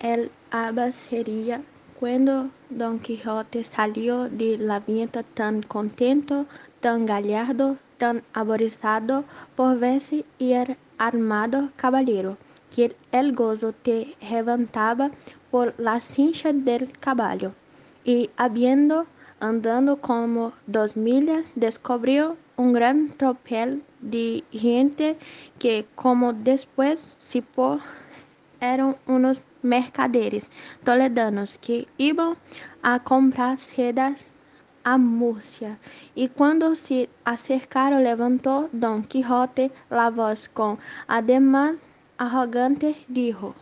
el abad sería cuando Don Quijote salió de la venta tan contento, tan gallardo, tan aborizado por verse ir armado caballero, que el gozo te levantaba por la cincha del caballo, y habiendo andado como dos millas, descubrió un gran tropel de gente que, como después supo, eran unos mercaderes toledanos que iban a comprar sedas a Murcia. Y cuando se acercaron, levantó Don Quijote la voz con ademán arrogante, dijo: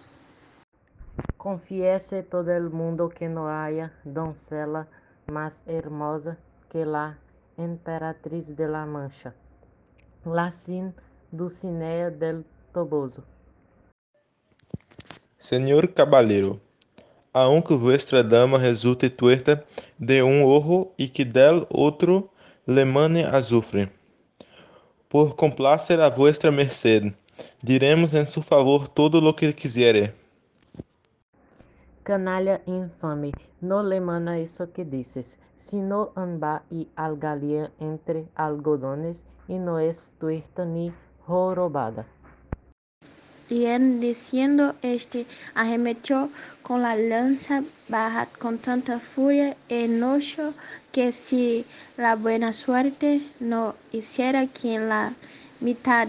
Confiese todo el mundo que no haya doncella más hermosa que la emperatriz de la Mancha, la sin Dulcinea del Toboso. Senhor caballero, aunque vuestra dama resulte tuerta de um ojo e que del outro le mane azufre, por complacer a vuestra merced, diremos em su favor todo lo que quisiere. Canalha infame, no le isso que dices, sino anda y algalía entre algodones y no es tuerta ni jorobada. Y en diciendo este, arremetió con la lanza baja con tanta furia y enojo que si la buena suerte no hiciera que en la mitad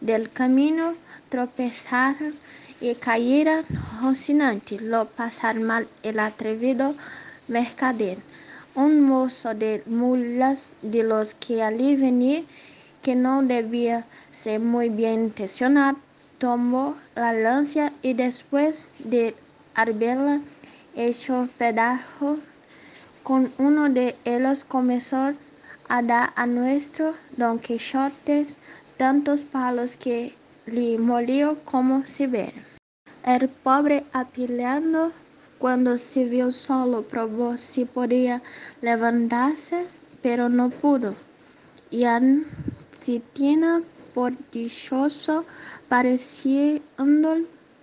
del camino tropezara y cayera Rocinante, lo pasar mal el atrevido mercader. Un mozo de mulas de los que allí venía, que no debía ser muy bien intencionado, tomó la lanza y después de haberla hecho pedazo con uno de ellos comenzó a dar a nuestro Don Quijote tantos palos que le molió como si viera. El pobre apilando cuando se vio solo probó si podía levantarse, pero no pudo. Y si por dichoso pareciendo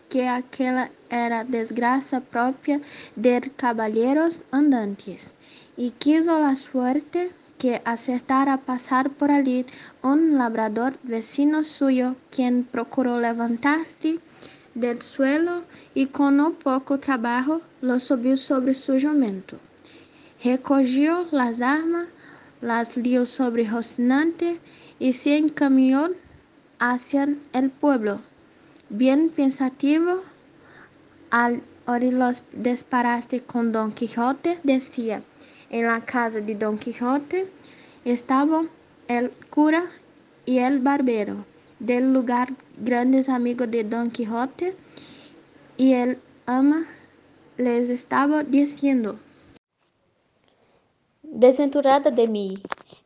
que aquella era desgracia propia de caballeros andantes, y quiso la suerte que acertara pasar por allí un labrador vecino suyo, quien procuró levantarle del suelo y con no poco trabajo lo subió sobre su jumento. Recogió las armas, las lió sobre Rocinante y se encaminó hacia el pueblo. Bien pensativo, al oír los disparates con Don Quijote, decía, en la casa de Don Quijote estaban el cura y el barbero del lugar grandes amigos de Don Quijote y el ama les estaba diciendo Desventurada de mí,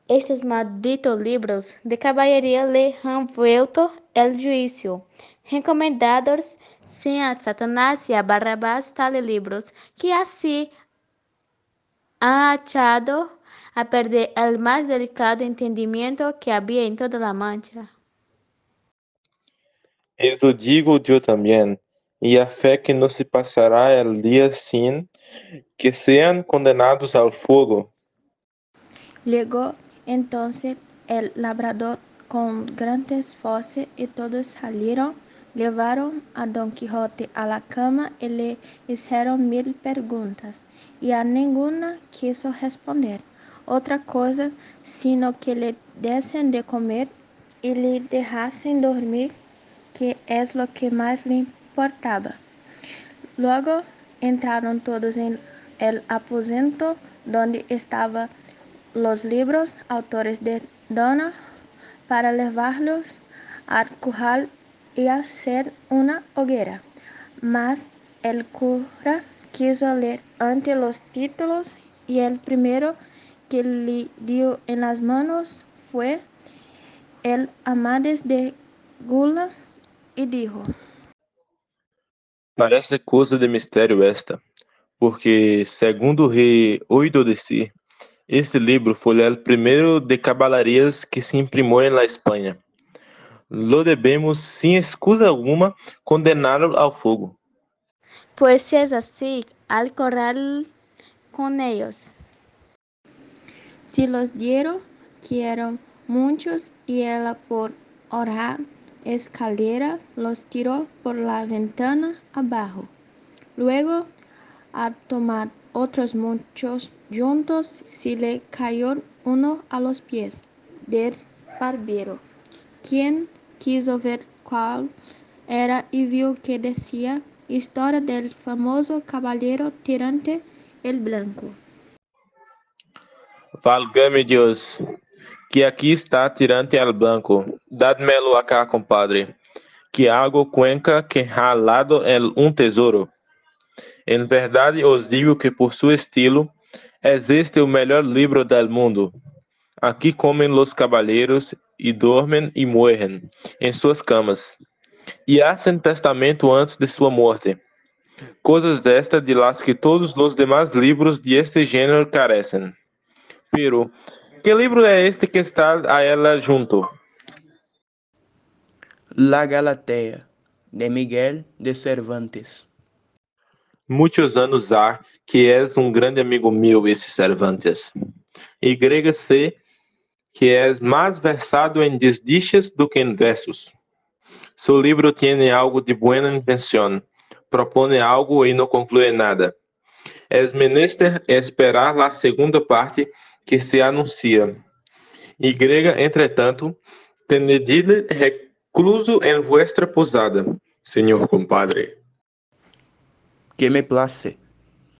estes malditos libros de caballería le han vuelto el juicio, recomendados sem a Satanás y a Barrabás tales libros, que así han echado a perder el más delicado entendimiento que había en toda la Mancha. Eso digo yo también, y a fe que no se pasará el día sin que sean condenados al fuego. Llegó entonces el labrador con gran esfuerzo y todos salieron, llevaron a Don Quijote a la cama y le hicieron mil preguntas, y a ninguna quiso responder otra cosa sino que le diesen de comer y le dejasen dormir, que es lo que más le importaba. Luego entraron todos en el aposento donde estaban los libros, autores de Dona, para llevarlos al curral y hacer una hoguera. Mas el cura quiso leer ante los títulos y el primero que le dio en las manos fue el Amadís de Gula y dijo Parece coisa de mistério esta, porque, segundo o rei oído decir, este livro foi el primeiro de cabalarias que se imprimou en la Espanha. Lo debemos, sem excusa alguma, condená-lo ao fogo. Pues si es así, al corral con ellos. Si los dieron, que eran muchos, y ella por orar escalera los tiró por la ventana abajo. Luego, al tomar otros muchos juntos, se le cayó uno a los pies del barbero, quien quiso ver cuál era y vio que decía Historia del famoso caballero tirante el blanco. Valga-me Deus, que aqui está tirante al blanco. Dádmelo acá, compadre, que hago cuenca que ha lado el un tesouro. Em verdade os digo que por seu estilo, este o melhor livro del mundo. Aqui comem los caballeros e dormem e morrem em suas camas, e hacen testamento antes de sua morte. Coisas desta de las que todos os demais livros de este gênero carecem. Pero, que livro é este que está a ela junto? La Galatea, de Miguel de Cervantes. Muitos anos há que és um grande amigo meu, esse Cervantes. E grega sé que és mais versado em desdichas do que em versos. Seu livro tem algo de buena invenção, propõe algo e não conclui nada. És menester esperar a segunda parte que se anuncia. E grega, entretanto, tenedile recluso em vuestra posada, senhor compadre. Que me place,